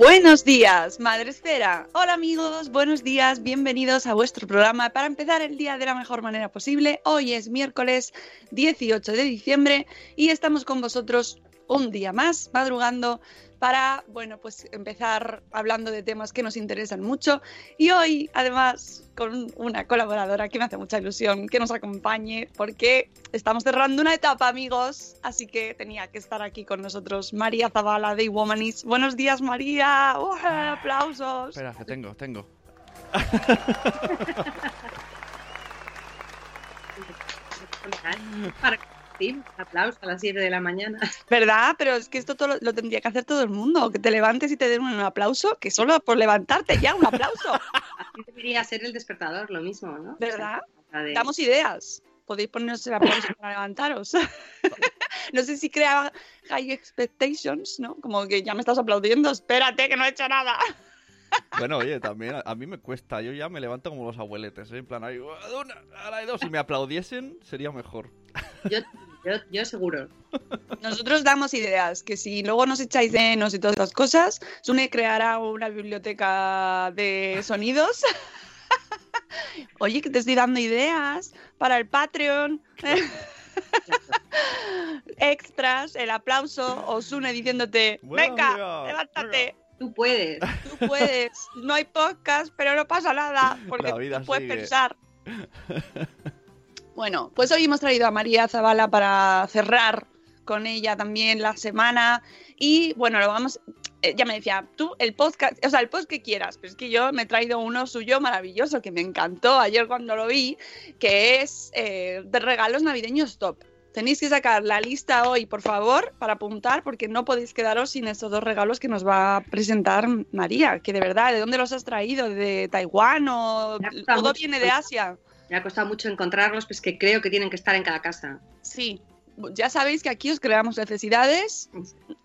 Buenos días, Madre Esfera. Hola amigos, buenos días, bienvenidos a vuestro programa para empezar el día de la mejor manera posible. Hoy es miércoles 18 de diciembre y estamos con vosotros un día más, madrugando para, bueno, pues empezar hablando de temas que nos interesan mucho. Y hoy, además, con una colaboradora que me hace mucha ilusión que nos acompañe, porque estamos cerrando una etapa, amigos. Así que tenía que estar aquí con nosotros María Zavala de Womanis. Buenos días, María. ¡Uh, aplausos. Espera, que tengo, tengo. Para sí, aplauso a las 7 de la mañana. ¿Verdad? Pero es que esto todo lo, lo tendría que hacer todo el mundo. Que te levantes y te den un aplauso, que solo por levantarte ya, un aplauso. Así debería ser el despertador, lo mismo, ¿no? ¿Verdad? O sea, de- Damos ideas. Podéis ponernos el aplauso para levantaros. no sé si crea high expectations, ¿no? Como que ya me estás aplaudiendo, espérate que no he hecho nada. Bueno, oye, también a, a mí me cuesta. Yo ya me levanto como los abueletes, ¿eh? En plan, ahí, una, ahora hay dos. Si me aplaudiesen, sería mejor. Yo, yo, yo seguro. Nosotros damos ideas, que si luego nos echáis de menos y todas estas cosas, Sune creará una biblioteca de sonidos. Oye, que te estoy dando ideas para el Patreon. Extras, el aplauso, o Sune diciéndote, venga, levántate. Tú puedes. Tú puedes, no hay podcast, pero no pasa nada, porque tú puedes sigue. pensar. Bueno, pues hoy hemos traído a María Zavala para cerrar con ella también la semana y bueno, lo vamos, eh, ya me decía, tú el podcast, o sea, el post que quieras, pero es que yo me he traído uno suyo maravilloso que me encantó ayer cuando lo vi, que es eh, de regalos navideños top. Tenéis que sacar la lista hoy, por favor, para apuntar, porque no podéis quedaros sin estos dos regalos que nos va a presentar María. Que de verdad, ¿de dónde los has traído? ¿De Taiwán o todo viene de Asia? Me ha costado mucho encontrarlos, pues que creo que tienen que estar en cada casa. Sí, ya sabéis que aquí os creamos necesidades,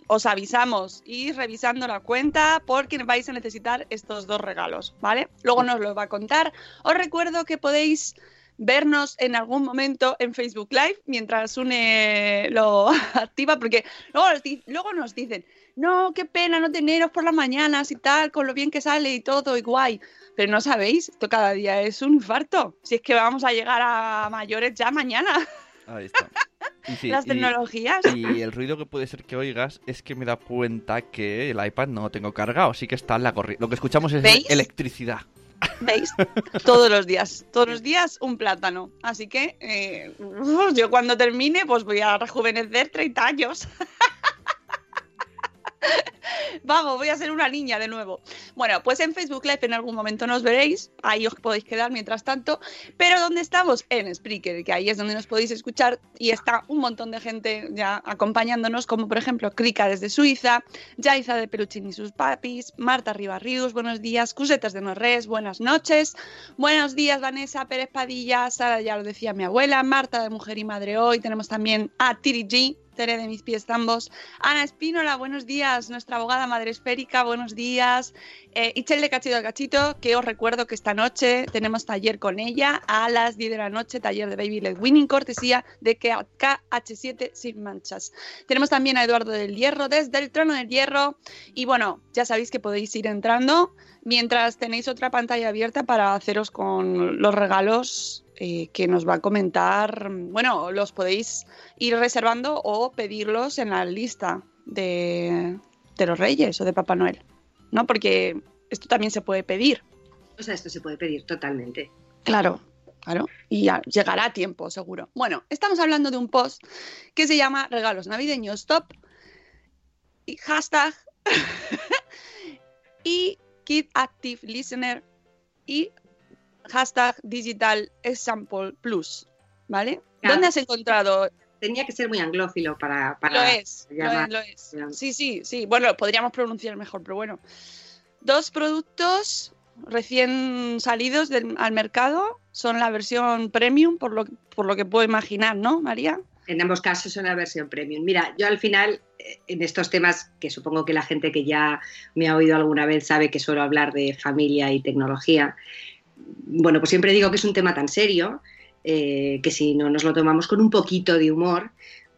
os avisamos y revisando la cuenta porque vais a necesitar estos dos regalos, ¿vale? Luego nos los va a contar. Os recuerdo que podéis vernos en algún momento en Facebook Live mientras une lo activa, porque luego luego nos dicen, no, qué pena no teneros por las mañanas y tal, con lo bien que sale y todo y guay. Pero no sabéis, esto cada día es un infarto. Si es que vamos a llegar a mayores ya mañana, Ahí está. Y sí, las tecnologías. Y el ruido que puede ser que oigas es que me da cuenta que el iPad no lo tengo cargado, así que está en la corriente. Lo que escuchamos es ¿Veis? electricidad. ¿Veis? Todos los días, todos los días un plátano. Así que eh, yo cuando termine, pues voy a rejuvenecer 30 años. Vamos, voy a ser una niña de nuevo. Bueno, pues en Facebook Live en algún momento nos veréis, ahí os podéis quedar mientras tanto. Pero ¿dónde estamos? En Spreaker, que ahí es donde nos podéis escuchar y está un montón de gente ya acompañándonos, como por ejemplo Krika desde Suiza, Yaiza de Peluchín y sus papis, Marta Ribarrius, buenos días, Cusetas de Norres, buenas noches, buenos días Vanessa Pérez Padilla, Sara ya lo decía mi abuela, Marta de Mujer y Madre Hoy, tenemos también a Tiri G, De mis pies ambos. Ana Espínola, buenos días. Nuestra abogada madre esférica, buenos días. Eh, Ichel de Cachito al Cachito, que os recuerdo que esta noche tenemos taller con ella a las 10 de la noche, taller de Baby Led Winning, cortesía de KH7 sin manchas. Tenemos también a Eduardo del Hierro desde el Trono del Hierro. Y bueno, ya sabéis que podéis ir entrando mientras tenéis otra pantalla abierta para haceros con los regalos eh, que nos va a comentar. Bueno, los podéis ir reservando o pedirlos en la lista de, de los Reyes o de Papá Noel, ¿no? Porque esto también se puede pedir. O sea, esto se puede pedir totalmente. Claro, claro. Y ya llegará a tiempo, seguro. Bueno, estamos hablando de un post que se llama Regalos Navideños Top y hashtag y Kid Active Listener y hashtag Digital Example Plus, ¿vale? Claro. ¿Dónde has encontrado? Tenía que ser muy anglófilo para... para Lo es, lo es, lo es. Sí, sí, sí. Bueno, podríamos pronunciar mejor, pero bueno. Dos productos recién salidos del- al mercado son la versión premium, por lo, por lo que puedo imaginar, ¿no, María? En ambos casos es una versión premium. Mira, yo al final, eh, en estos temas, que supongo que la gente que ya me ha oído alguna vez sabe que suelo hablar de familia y tecnología, bueno, pues siempre digo que es un tema tan serio eh, que si no nos lo tomamos con un poquito de humor,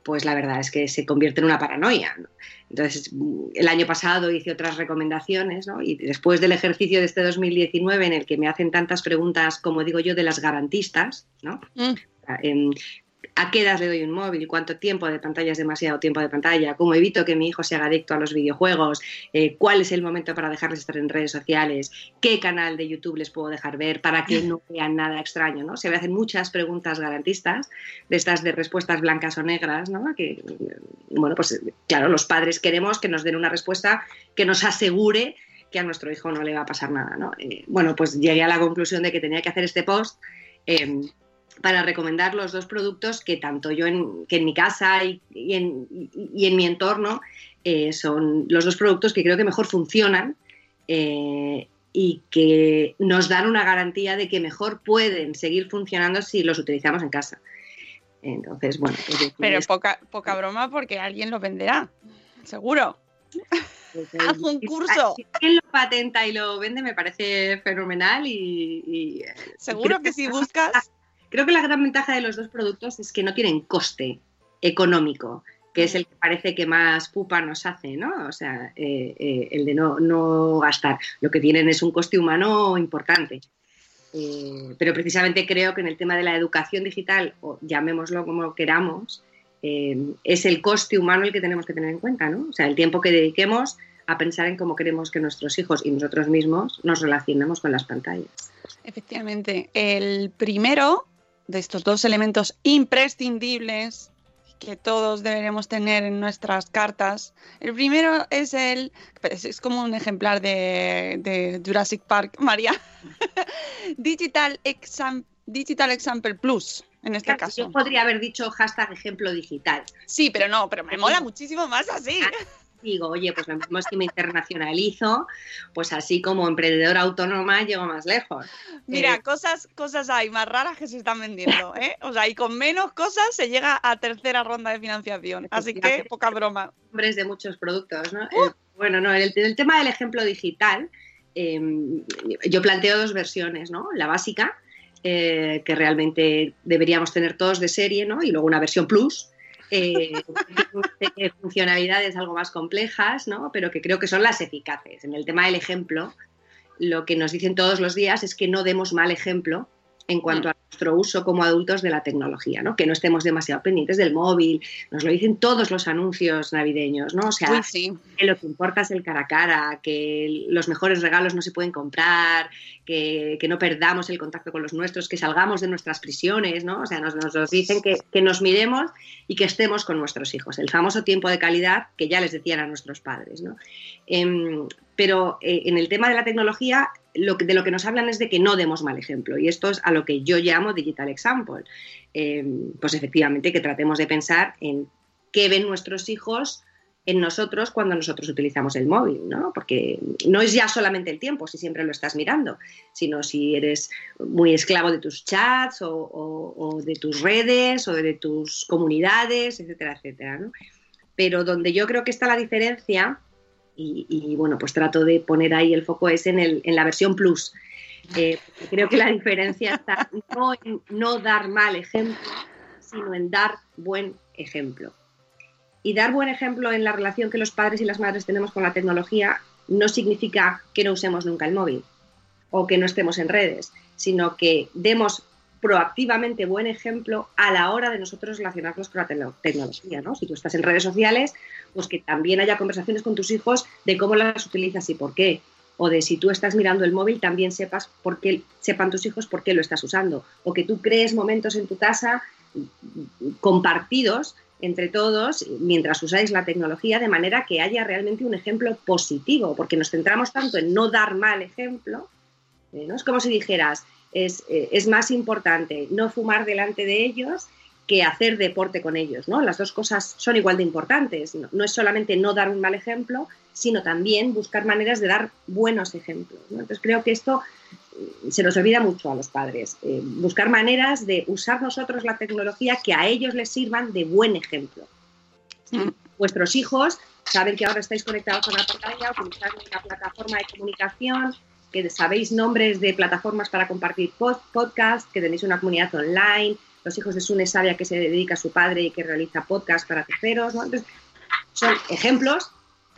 pues la verdad es que se convierte en una paranoia. ¿no? Entonces, mm, el año pasado hice otras recomendaciones, ¿no? Y después del ejercicio de este 2019 en el que me hacen tantas preguntas, como digo yo, de las garantistas, ¿no? Mm. Em, ¿A qué edad le doy un móvil? ¿Cuánto tiempo de pantalla es demasiado tiempo de pantalla? ¿Cómo evito que mi hijo se haga adicto a los videojuegos? Eh, ¿Cuál es el momento para dejarles estar en redes sociales? ¿Qué canal de YouTube les puedo dejar ver para que no vean nada extraño? ¿no? Se me hacen muchas preguntas garantistas, de estas de respuestas blancas o negras, ¿no? Que, bueno, pues claro, los padres queremos que nos den una respuesta que nos asegure que a nuestro hijo no le va a pasar nada, ¿no? Eh, bueno, pues llegué a la conclusión de que tenía que hacer este post eh, para recomendar los dos productos que tanto yo en, que en mi casa y, y en, y- en mi entorno eh, son los dos productos que creo que mejor funcionan eh, y que nos dan una garantía de que mejor pueden seguir funcionando si los utilizamos en casa. Entonces, bueno, pues Pero es- poca, poca broma porque alguien lo venderá, seguro. pues, haz un curso. Si alguien lo patenta y lo vende me parece fenomenal y, y, eh, Seguro que si buscas... Creo que la gran ventaja de los dos productos es que no tienen coste económico, que es el que parece que más pupa nos hace, ¿no? O sea, eh, eh, el de no, gastar. Lo que tienen es un coste humano importante. Eh, pero precisamente creo que en el tema de la educación digital, o llamémoslo como queramos, es el coste humano el que tenemos que tener en cuenta, ¿no? O sea, el tiempo que dediquemos a pensar en cómo queremos que nuestros hijos y nosotros mismos nos relacionemos con las pantallas. Efectivamente, el primero de estos dos elementos imprescindibles que todos deberemos tener en nuestras cartas, el primero es el, es, como un ejemplar de, de Jurassic Park, María, Digital, Exam- Digital Example Plus, en este Claro, caso. Yo podría haber dicho hashtag ejemplo digital. Sí, pero no, pero me mola muchísimo más así. Digo, oye, pues lo mismo es que me internacionalizo, pues así como emprendedora autónoma llego más lejos. Mira, Eh, cosas, cosas hay más raras que se están vendiendo, ¿eh? O sea, y con menos cosas se llega a tercera ronda de financiación. Así que poca broma. nombres de muchos productos, ¿no? Eh, bueno, no, el, el tema del ejemplo digital, eh, yo planteo dos versiones, ¿no? La básica, eh, que realmente deberíamos tener todos de serie, ¿no? Y luego una versión plus, eh, tiene funcionalidades algo más complejas, ¿no? Pero que creo que son las eficaces. En el tema del ejemplo, lo que nos dicen todos los días es que no demos mal ejemplo en cuanto a nuestro uso como adultos de la tecnología, ¿no? Que no estemos demasiado pendientes del móvil, nos lo dicen todos los anuncios navideños, ¿no? O sea, Uy, sí. que lo que importa es el cara a cara, que los mejores regalos no se pueden comprar, que, que no perdamos el contacto con los nuestros, que salgamos de nuestras prisiones, ¿no? O sea, nos, nos, nos dicen que, que nos miremos y que estemos con nuestros hijos. El famoso tiempo de calidad que ya les decían a nuestros padres, ¿no? Em, pero eh, en el tema de la tecnología, de lo que nos hablan es de que no demos mal ejemplo. Y esto es a lo que yo llamo digital example. Em, pues efectivamente que tratemos de pensar en qué ven nuestros hijos en nosotros cuando nosotros utilizamos el móvil, ¿no? Porque no es ya solamente el tiempo, si siempre lo estás mirando, sino si eres muy esclavo de tus chats o, o de tus redes o de tus comunidades, etcétera, etcétera, ¿no? Pero donde yo creo que está la diferencia, y, bueno, pues trato de poner ahí el foco, es en, el, en la versión Plus. Eh, creo que la diferencia está no en no dar mal ejemplo, sino en dar buen ejemplo. Y dar buen ejemplo en la relación que los padres y las madres tenemos con la tecnología no significa que no usemos nunca el móvil o que no estemos en redes, sino que demos proactivamente buen ejemplo a la hora de nosotros relacionarnos con la tecnología, ¿no? Si tú estás en redes sociales, pues que también haya conversaciones con tus hijos de cómo las utilizas y por qué. O de si tú estás mirando el móvil, también sepas por qué, sepan tus hijos por qué lo estás usando. O que tú crees momentos en tu casa compartidos entre todos mientras usáis la tecnología de manera que haya realmente un ejemplo positivo, porque nos centramos tanto en no dar mal ejemplo, ¿eh? ¿no? Es como si dijeras, eh, es, más importante no fumar delante de ellos que hacer deporte con ellos, ¿no? Las dos cosas son igual de importantes. No, es solamente no dar un mal ejemplo, sino también buscar maneras de dar buenos ejemplos. Entonces creo que esto mm, se nos olvida mucho a los padres. Eh, buscar maneras de usar nosotros la tecnología que a ellos les sirvan de buen ejemplo. Mm. Vuestros hijos saben que ahora estáis conectados a una pantalla, utilizar una plataforma de comunicación, que sabéis nombres de plataformas para compartir podcast, que tenéis una comunidad online, los hijos de Sune Sabia que se dedica a su padre y que realiza podcast para terceros. son ejemplos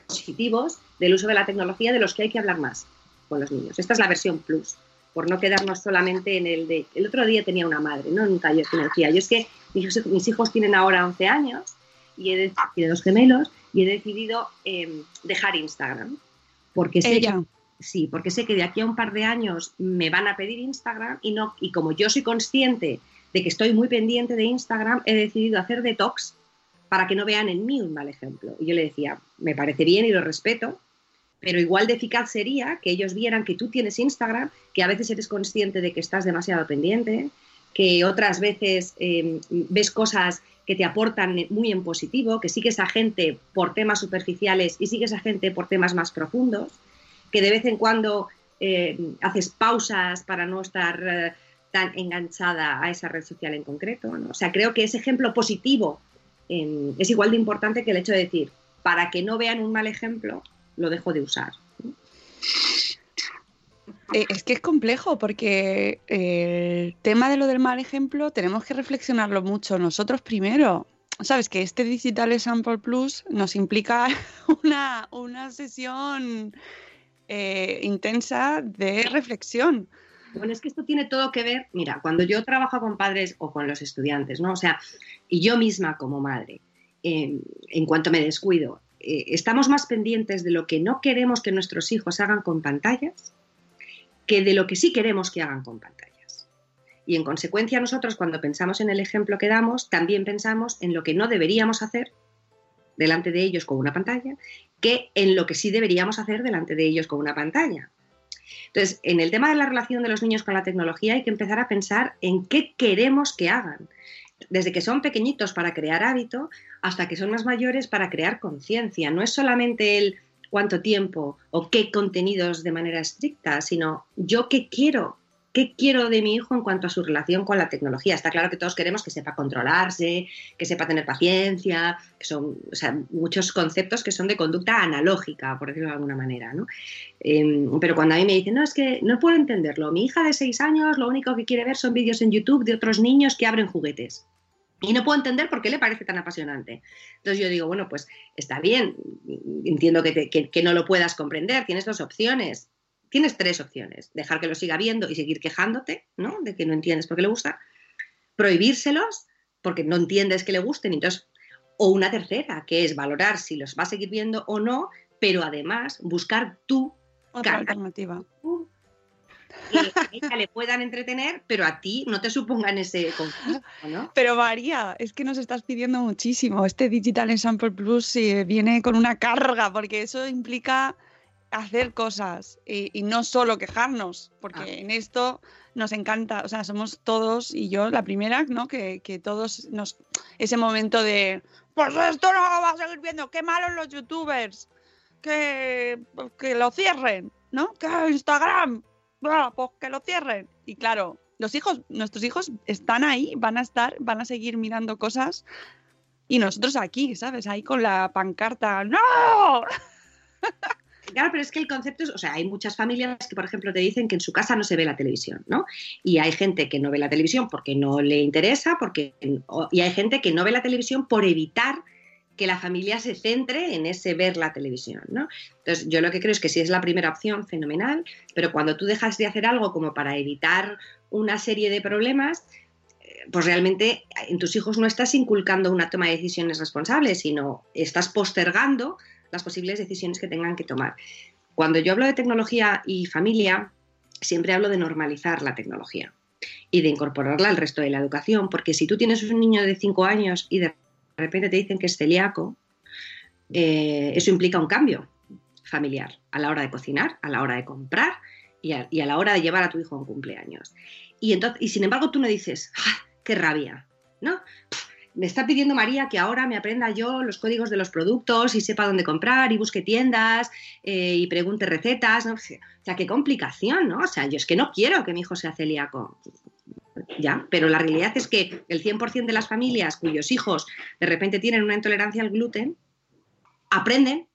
positivos del uso de la tecnología de los que hay que hablar más con los niños. Esta es la versión plus, por no quedarnos solamente en el de... El otro día tenía una madre, ¿no? En un taller que me yo es que mis hijos, tienen ahora 11 años y he tiene dos gemelos y he decidido em, dejar Instagram porque Ella. Sí, porque sé que de aquí a un par de años me van a pedir Instagram y no y como yo soy consciente de que estoy muy pendiente de Instagram, he decidido hacer detox para que no vean en mí un mal ejemplo. Y yo le decía, me parece bien y lo respeto, pero igual de eficaz sería que ellos vieran que tú tienes Instagram, que a veces eres consciente de que estás demasiado pendiente, que otras veces em, ves cosas que te aportan muy en positivo, que sigues a gente por temas superficiales y sigues a gente por temas más profundos que de vez en cuando eh, haces pausas para no estar eh, tan enganchada a esa red social en concreto. O sea, creo que ese ejemplo positivo em, es igual de importante que el hecho de decir, para que no vean un mal ejemplo, lo dejo de usar. Eh, es que es complejo porque el tema de lo del mal ejemplo tenemos que reflexionarlo mucho nosotros primero. Sabes que este Digital Sample Plus nos implica una, una sesión eh, intensa de reflexión. Bueno, es que esto tiene todo que ver, mira, cuando yo trabajo con padres o con los estudiantes, ¿no? O sea, y yo misma como madre, en cuanto me descuido, eh, estamos más pendientes de lo que no queremos que nuestros hijos hagan con pantallas que de lo que sí queremos que hagan con pantallas. Y en consecuencia nosotros cuando pensamos en el ejemplo que damos, también pensamos en lo que no deberíamos hacer delante de ellos con una pantalla que en lo que sí deberíamos hacer delante de ellos con una pantalla. Entonces, en el tema de la relación de los niños con la tecnología hay que empezar a pensar en qué queremos que hagan, desde que son pequeñitos para crear hábito hasta que son más mayores para crear conciencia. No es solamente el cuánto tiempo o qué contenidos de manera estricta, sino yo qué quiero ¿Qué quiero de mi hijo en cuanto a su relación con la tecnología? Está claro que todos queremos que sepa controlarse, que sepa tener paciencia, que son muchos conceptos que son de conducta analógica, por decirlo de alguna manera. ¿no? Em, pero cuando a mí me dicen, no, es que no puedo entenderlo, mi hija de seis años lo único que quiere ver son vídeos en YouTube de otros niños que abren juguetes. Y no puedo entender por qué le parece tan apasionante. Entonces yo digo, bueno, pues está bien, entiendo que, que no lo puedas comprender, tienes dos opciones tienes tres opciones. Dejar que lo siga viendo y seguir quejándote, ¿no? De que no entiendes por qué le gusta. Prohibírselos porque no entiendes que le gusten. Entonces, o una tercera, que es valorar si los va a seguir viendo o no, pero además buscar tu Otra alternativa. Que a ella le puedan entretener, pero a ti no te supongan ese conflicto, ¿no? Pero María, es que nos estás pidiendo muchísimo. Este Digital Sample Plus eh, viene con una carga, porque eso implica hacer cosas y, no solo quejarnos, porque ah. en esto nos encanta, o sea, somos todos, y yo la primera, ¿no? Que, que todos nos. Ese momento de. Pues esto no va a seguir viendo, qué malos los youtubers, que, que lo cierren, ¿no? Que Instagram, bah, pues que lo cierren. Y claro, los hijos, nuestros hijos están ahí, van a estar, van a seguir mirando cosas. Y nosotros aquí, ¿sabes? Ahí con la pancarta, ¡No! Claro, pero es que el concepto es, o sea, hay muchas familias que, por ejemplo, te dicen que en su casa no se ve la televisión, ¿no? Y hay gente que no ve la televisión porque no le interesa, porque y hay gente que no ve la televisión por evitar que la familia se centre en ese ver la televisión, ¿no? Entonces, yo lo que creo es que si es la primera opción, fenomenal, pero cuando tú dejas de hacer algo como para evitar una serie de problemas, eh, pues realmente en tus hijos no estás inculcando una toma de decisiones responsables, sino estás postergando las posibles decisiones que tengan que tomar. Cuando yo hablo de tecnología y familia, siempre hablo de normalizar la tecnología y de incorporarla al resto de la educación, porque si tú tienes un niño de 5 años y de repente te dicen que es celíaco, eh, eso implica un cambio familiar a la hora de cocinar, a la hora de comprar y a, la hora de llevar a tu hijo a un cumpleaños. Y, entonces, y sin embargo tú no dices, ¡ah, qué rabia! ¿No? Me está pidiendo María que ahora me aprenda yo los códigos de los productos y sepa dónde comprar y busque tiendas eh, y pregunte recetas. ¿no? O sea, qué complicación, ¿no? O sea, yo es que no quiero que mi hijo sea celíaco. Ya, pero la realidad es que el 100% de las familias cuyos hijos de repente tienen una intolerancia al gluten aprenden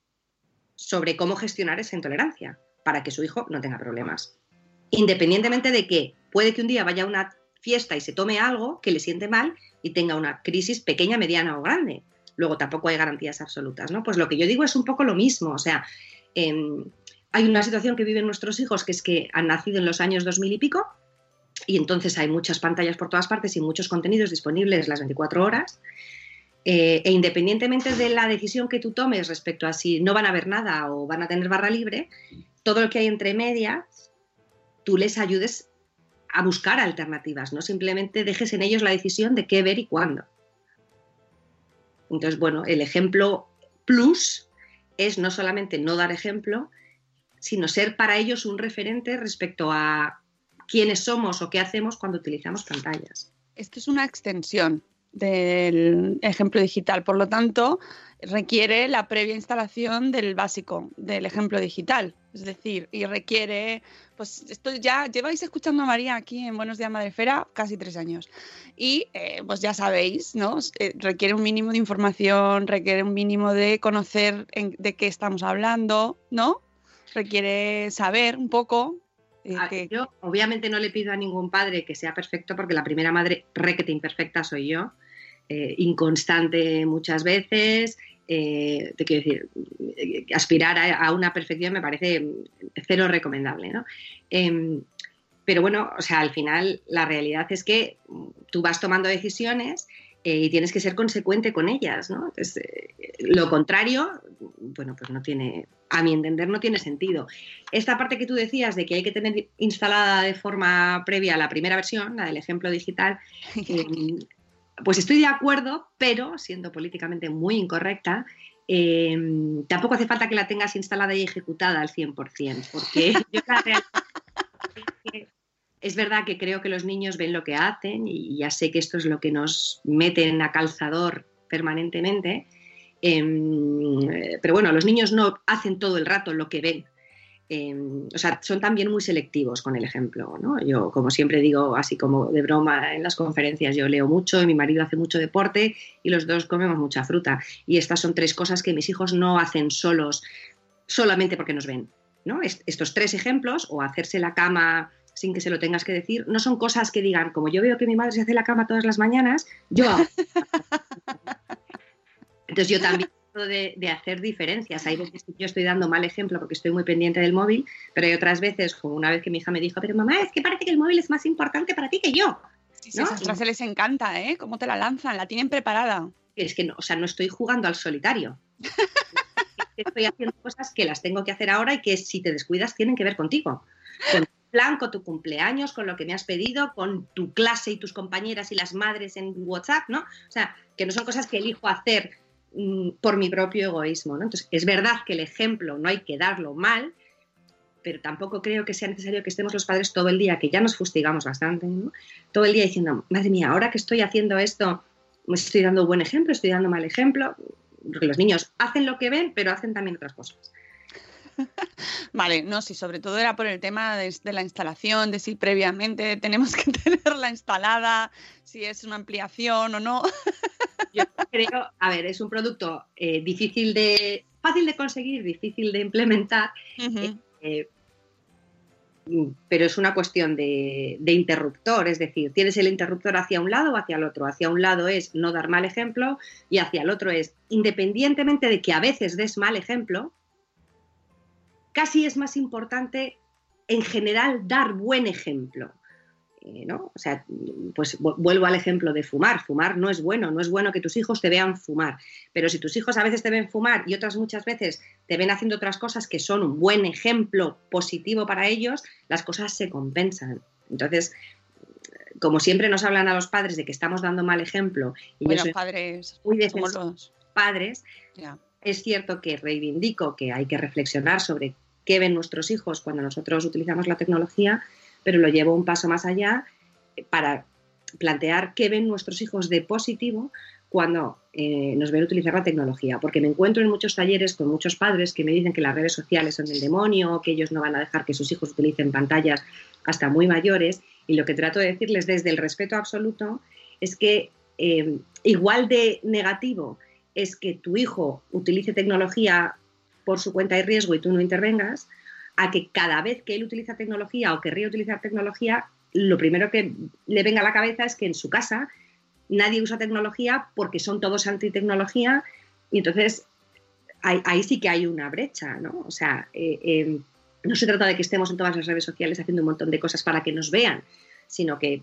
sobre cómo gestionar esa intolerancia para que su hijo no tenga problemas. Independientemente de que puede que un día vaya a una fiesta y se tome algo que le siente mal y tenga una crisis pequeña, mediana o grande. Luego tampoco hay garantías absolutas, ¿no? Pues lo que yo digo es un poco lo mismo, o sea, em, hay una situación que viven nuestros hijos que es que han nacido en los años 2000 y pico y entonces hay muchas pantallas por todas partes y muchos contenidos disponibles las 24 horas. Eh, e independientemente de la decisión que tú tomes respecto a si no van a ver nada o van a tener barra libre, todo lo que hay entre medias, tú les ayudes a buscar alternativas, no simplemente dejes en ellos la decisión de qué ver y cuándo. Entonces, bueno, el ejemplo plus es no solamente no dar ejemplo, sino ser para ellos un referente respecto a quiénes somos o qué hacemos cuando utilizamos pantallas. Esto es una extensión del ejemplo digital, por lo tanto, requiere la previa instalación del básico del ejemplo digital. Es decir, y requiere, pues esto ya lleváis escuchando a María aquí en Buenos Días Madrefera casi tres años. Y eh, pues ya sabéis, ¿no? Eh, requiere un mínimo de información, requiere un mínimo de conocer de qué estamos hablando, ¿no? Requiere saber un poco. Eh, que... Yo obviamente no le pido a ningún padre que sea perfecto porque la primera madre requete imperfecta soy yo. Inconstante muchas veces, eh, te quiero decir, eh, aspirar a, una perfección me parece cero recomendable, ¿no? Em, pero bueno, o sea, al final la realidad es que tú vas tomando decisiones eh, y tienes que ser consecuente con ellas, ¿no? lo contrario, bueno, pues no tiene, a mi entender, no tiene sentido. Esta parte que tú decías de que hay que tener instalada de forma previa la primera versión, la del ejemplo digital, em, pues estoy de acuerdo, pero siendo políticamente muy incorrecta, eh, tampoco hace falta que la tengas instalada y ejecutada al 100%, porque yo es verdad que creo que los niños ven lo que hacen y ya sé que esto es lo que nos meten a calzador permanentemente, em, pero bueno, los niños no hacen todo el rato lo que ven, Em, o sea, son también muy selectivos con el ejemplo, ¿no? Yo, como siempre digo, así como de broma en las conferencias, yo leo mucho y mi marido hace mucho deporte y los dos comemos mucha fruta. Y estas son tres cosas que mis hijos no hacen solos, solamente porque nos ven, ¿no? estos tres ejemplos, o hacerse la cama sin que se lo tengas que decir, no son cosas que digan, como yo veo que mi madre se hace la cama todas las mañanas, yo hago. Entonces yo también de, hacer diferencias. Hay veces que yo estoy dando mal ejemplo porque estoy muy pendiente del móvil, pero hay otras veces, como una vez que mi hija me dijo, pero mamá, es que parece que el móvil es más importante para ti que yo. Sí, sí, esas frases les encanta, ¿eh? ¿Cómo te la lanzan? La tienen preparada. Es que no, o sea, no estoy jugando al solitario. estoy haciendo cosas que las tengo que hacer ahora y que si te descuidas tienen que ver contigo. Con tu plan, con tu cumpleaños, con lo que me has pedido, con tu clase y tus compañeras y las madres en WhatsApp, ¿no? O sea, que no son cosas que elijo hacer por mi propio egoísmo. ¿no? Entonces, es verdad que el ejemplo no hay que darlo mal, pero tampoco creo que sea necesario que estemos los padres todo el día, que ya nos fustigamos bastante, ¿no? todo el día diciendo, madre mía, ahora que estoy haciendo esto, me estoy dando buen ejemplo, estoy dando mal ejemplo, porque los niños hacen lo que ven, pero hacen también otras cosas. Vale, no, sí, sobre todo era por el tema de, de, la instalación, de si previamente tenemos que tenerla instalada, si es una ampliación o no. Yo creo, a ver, es un producto eh, difícil de, fácil de conseguir, difícil de implementar, uh -huh. eh, pero es una cuestión de, de, interruptor, es decir, tienes el interruptor hacia un lado o hacia el otro. Hacia un lado es no dar mal ejemplo y hacia el otro es, independientemente de que a veces des mal ejemplo, casi es más importante en general dar buen ejemplo. Eh, ¿no? O sea, pues vuelvo al ejemplo de fumar. Fumar no es bueno, no es bueno que tus hijos te vean fumar. Pero si tus hijos a veces te ven fumar y otras muchas veces te ven haciendo otras cosas que son un buen ejemplo positivo para ellos, las cosas se compensan. Entonces, como siempre nos hablan a los padres de que estamos dando mal ejemplo y bueno, padres, muy los padres, yeah. es cierto que reivindico que hay que reflexionar sobre qué ven nuestros hijos cuando nosotros utilizamos la tecnología, pero lo llevo un paso más allá para plantear qué ven nuestros hijos de positivo cuando eh, nos ven utilizar la tecnología, porque me encuentro en muchos talleres con muchos padres que me dicen que las redes sociales son el demonio, que ellos no van a dejar que sus hijos utilicen pantallas hasta muy mayores, y lo que trato de decirles desde el respeto absoluto es que eh, igual de negativo es que tu hijo utilice tecnología por su cuenta y riesgo y tú no intervengas, a que cada vez que él utiliza tecnología o querría utilizar tecnología, lo primero que le venga a la cabeza es que en su casa nadie usa tecnología porque son todos antitecnología y entonces ahí, ahí sí que hay una brecha, ¿no? O sea, eh, eh, no se trata de que estemos en todas las redes sociales haciendo un montón de cosas para que nos vean, sino que,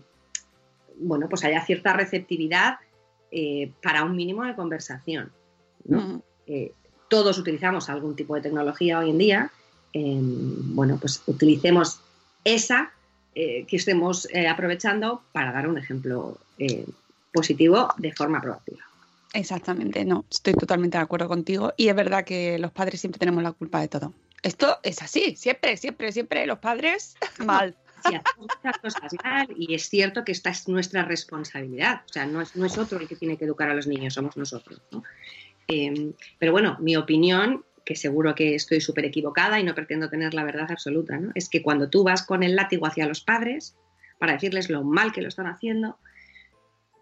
bueno, pues haya cierta receptividad eh, para un mínimo de conversación, ¿no? Mm. todos utilizamos algún tipo de tecnología hoy en día, eh, bueno, pues utilicemos esa eh, que estemos eh, aprovechando para dar un ejemplo positivo de forma proactiva. Exactamente, no, estoy totalmente de acuerdo contigo y es verdad que los padres siempre tenemos la culpa de todo. Esto es así, siempre, siempre, siempre los padres mal. Sí, hacemos muchas cosas mal y es cierto que esta es nuestra responsabilidad. O sea, no es, no es otro el que tiene que educar a los niños, somos nosotros. ¿no? Eh, pero bueno, mi opinión que seguro que estoy súper equivocada y no pretendo tener la verdad absoluta, ¿no? Es que cuando tú vas con el látigo hacia los padres para decirles lo mal que lo están haciendo,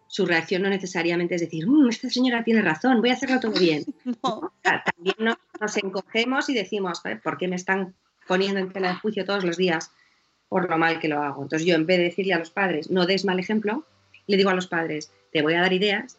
su reacción no necesariamente es decir, mmm, esta señora tiene razón, voy a hacerlo todo bien. No. También nos, nos, encogemos y decimos, ¿por qué me están poniendo en tela de juicio todos los días por lo mal que lo hago? Entonces yo en vez de decirle a los padres, no des mal ejemplo, le digo a los padres, te voy a dar ideas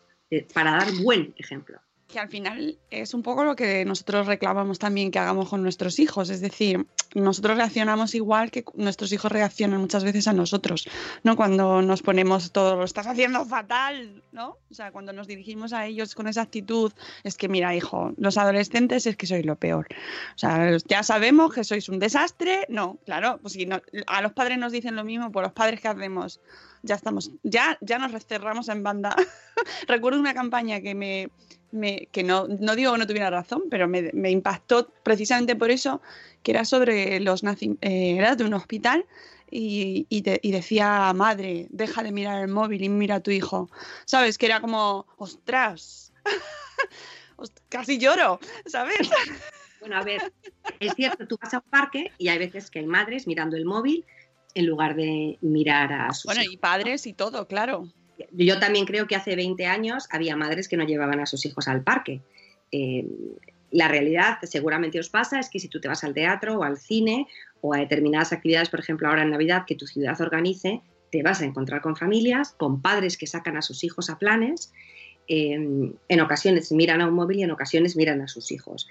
para dar buen ejemplo que al final es un poco lo que nosotros reclamamos también que hagamos con nuestros hijos. Es decir, nosotros reaccionamos igual que nuestros hijos reaccionan muchas veces a nosotros, ¿no? Cuando nos ponemos todo, lo estás haciendo fatal, ¿no? O sea, cuando nos dirigimos a ellos con esa actitud, es que mira, hijo, los adolescentes es que sois lo peor. O sea, ya sabemos que sois un desastre. No, claro, pues si a los padres nos dicen lo mismo, pues los padres que hacemos ya estamos, ya, ya nos cerramos en banda. Recuerdo una campaña que me, me, que no, no, digo que no tuviera razón, pero me, me, impactó precisamente por eso, que era sobre los nazi, eh, era de un hospital y, y, te, y, decía, madre, deja de mirar el móvil y mira a tu hijo. ¿Sabes? Que era como, ostras, casi lloro, ¿sabes? Bueno, a ver, es cierto, tú vas a un parque y hay veces que hay madres mirando el móvil en lugar de mirar a sus Bueno, hijos, y padres ¿no? y todo, claro. Yo también creo que hace 20 años había madres que no llevaban a sus hijos al parque. Eh, la realidad, seguramente os pasa, es que si tú te vas al teatro o al cine o a determinadas actividades, por ejemplo, ahora en Navidad que tu ciudad organice, te vas a encontrar con familias, con padres que sacan a sus hijos a planes. En ocasiones miran a un móvil y en ocasiones miran a sus hijos.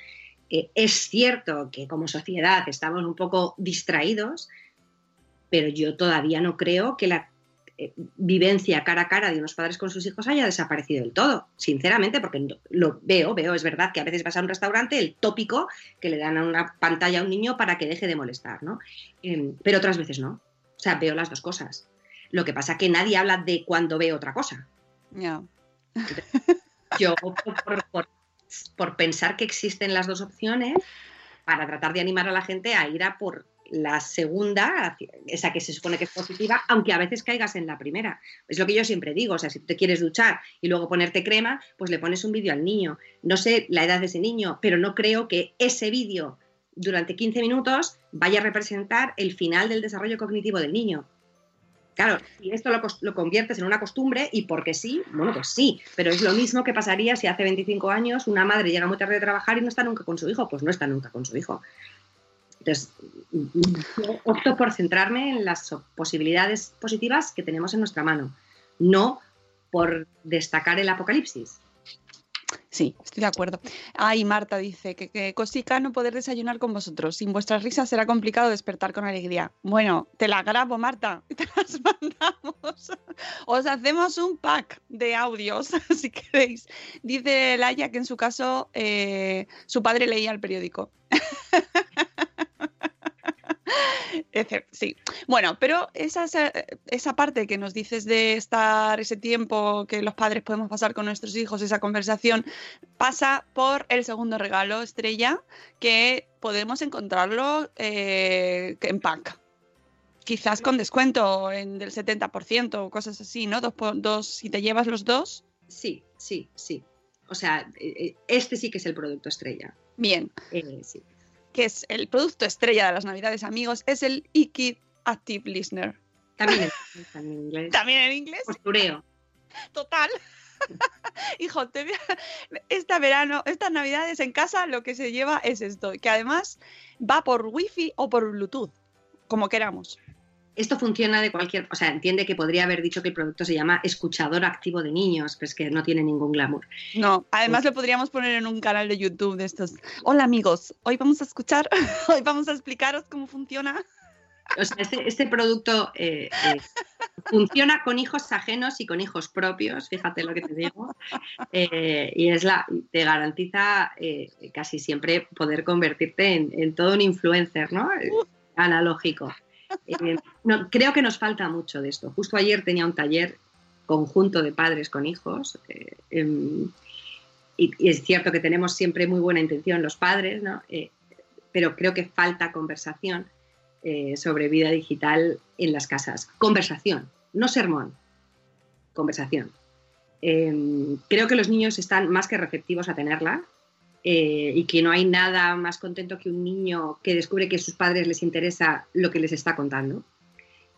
Eh, es cierto que como sociedad estamos un poco distraídos, pero yo todavía no creo que la vivencia cara a cara de unos padres con sus hijos haya desaparecido del todo, sinceramente, porque lo veo, veo, es verdad que a veces vas a un restaurante, el tópico que le dan a una pantalla a un niño para que deje de molestar, ¿no? Eh, pero otras veces no. O sea, veo las dos cosas. Lo que pasa que nadie habla de cuando ve otra cosa. Yo opto por, por, por pensar que existen las dos opciones para tratar de animar a la gente a ir a por la segunda, esa que se supone que es positiva, aunque a veces caigas en la primera. Es lo que yo siempre digo, o sea, si te quieres duchar y luego ponerte crema, pues le pones un vídeo al niño. No sé la edad de ese niño, pero no creo que ese vídeo durante 15 minutos vaya a representar el final del desarrollo cognitivo del niño. Claro, si esto lo, lo, conviertes en una costumbre y porque sí, bueno, pues sí, pero es lo mismo que pasaría si hace 25 años una madre llega muy tarde de trabajar y no está nunca con su hijo, pues no está nunca con su hijo. Entonces, opto por centrarme en las posibilidades positivas que tenemos en nuestra mano, no por destacar el apocalipsis. Sí, estoy de acuerdo. Ay, Marta dice que, que cosica no poder desayunar con vosotros. Sin vuestras risas será complicado despertar con alegría. Bueno, te la grabo, Marta, te las mandamos. Os hacemos un pack de audios, si queréis. Dice Laia que en su caso eh, su padre leía el periódico. Sí, bueno, pero esa, esa parte que nos dices de estar ese tiempo que los padres podemos pasar con nuestros hijos, esa conversación, pasa por el segundo regalo, estrella, que podemos encontrarlo eh, en pack. Quizás con descuento en del 70% o cosas así, ¿no? Dos, dos, si te llevas los dos. Sí, sí, sí. O sea, eh, eh, este sí que es el producto estrella. Bien. Eh, sí que es el producto estrella de las Navidades, amigos, es el iKid Active Listener. También en, inglés. También en inglés. Postureo. Total. Hijo, te esta verano, estas navidades en casa lo que se lleva es esto, que además va por wifi o por Bluetooth, como queramos esto funciona de cualquier, o sea, entiende que podría haber dicho que el producto se llama escuchador activo de niños, pero es que no tiene ningún glamour. No, además lo podríamos poner en un canal de YouTube de estos. Hola amigos, hoy vamos a escuchar, hoy vamos a explicaros cómo funciona. O sea, este, este producto eh, eh, funciona con hijos ajenos y con hijos propios, fíjate lo que te digo, eh, y es la, te garantiza casi siempre poder convertirte en, en todo un influencer, ¿no? Analógico. Eh, no, creo que nos falta mucho de esto. Justo ayer tenía un taller conjunto de padres con hijos. Eh, em, y, es cierto que tenemos siempre muy buena intención los padres, ¿no? Eh, pero creo que falta conversación sobre vida digital en las casas. Conversación, no sermón, conversación. Em, creo que los niños están más que receptivos a tenerla. Eh, y que no hay nada más contento que un niño que descubre que a sus padres les interesa lo que les está contando.